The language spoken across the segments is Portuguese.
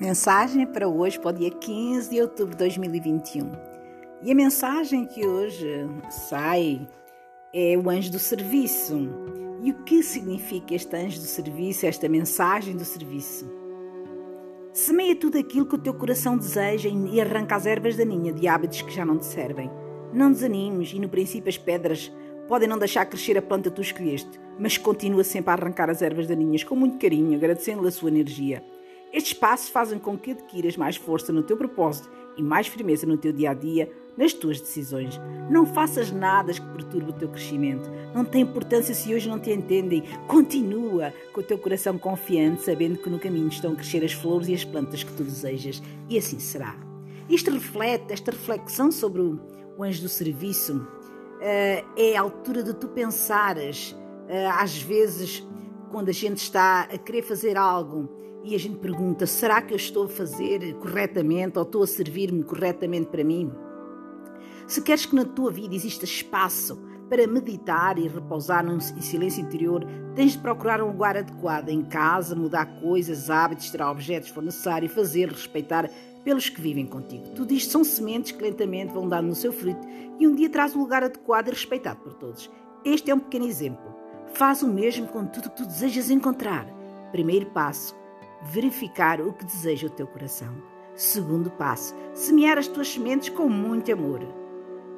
Mensagem para hoje, para o dia 15 de outubro de 2021. E a mensagem que hoje sai é o anjo do serviço. E o que significa este anjo do serviço, esta mensagem do serviço? Semeia tudo aquilo que o teu coração deseja e arranca as ervas daninha de hábitos que já não te servem. Não desanimes e no princípio as pedras podem não deixar crescer a planta que tu escolheste, mas continua sempre a arrancar as ervas daninhas com muito carinho, agradecendo-lhe a sua energia. Estes passos fazem com que adquiras mais força no teu propósito e mais firmeza no teu dia a dia, nas tuas decisões. Não faças nada que perturbe o teu crescimento. Não tem importância se hoje não te entendem. Continua com o teu coração confiante, sabendo que no caminho estão a crescer as flores e as plantas que tu desejas. E assim será. Isto reflete, esta reflexão sobre o, anjo do serviço, uh, é a altura de tu pensares, uh, às vezes, quando a gente está a querer fazer algo e a gente pergunta: será que eu estou a fazer corretamente ou estou a servir-me corretamente para mim? Se queres que na tua vida exista espaço para meditar e repousar em silêncio interior, tens de procurar um lugar adequado em casa, mudar coisas, hábitos, tirar objetos se for necessário, fazer, respeitar pelos que vivem contigo. Tudo isto são sementes que lentamente vão dando no seu fruto e um dia traz um lugar adequado e respeitado por todos. Este é um pequeno exemplo. Faz o mesmo com tudo que tu desejas encontrar. Primeiro passo: verificar o que deseja o teu coração. Segundo passo, semear as tuas sementes com muito amor.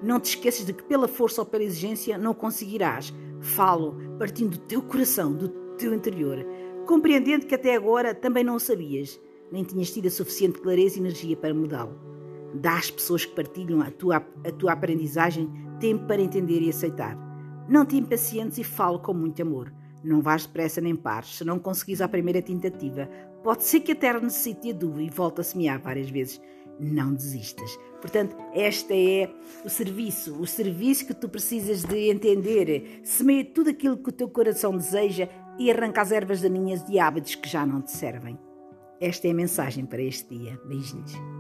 Não te esqueças de que pela força ou pela exigência não conseguirás. Falo partindo do teu coração, do teu interior, compreendendo que até agora também não o sabias, nem tinhas tido a suficiente clareza e energia para mudá-lo. Dá às pessoas que partilham a tua, a tua aprendizagem tempo para entender e aceitar. Não te impacientes e falo com muito amor. Não vais depressa nem pares. Se não conseguires a primeira tentativa, pode ser que a terra necessite de adubo e volte a semear várias vezes. Não desistas. Portanto, este é o serviço, o serviço que tu precisas de entender. Semeia tudo aquilo que o teu coração deseja e arranca as ervas daninhas de hábitos que já não te servem. Esta é a mensagem para este dia. Beijinhos.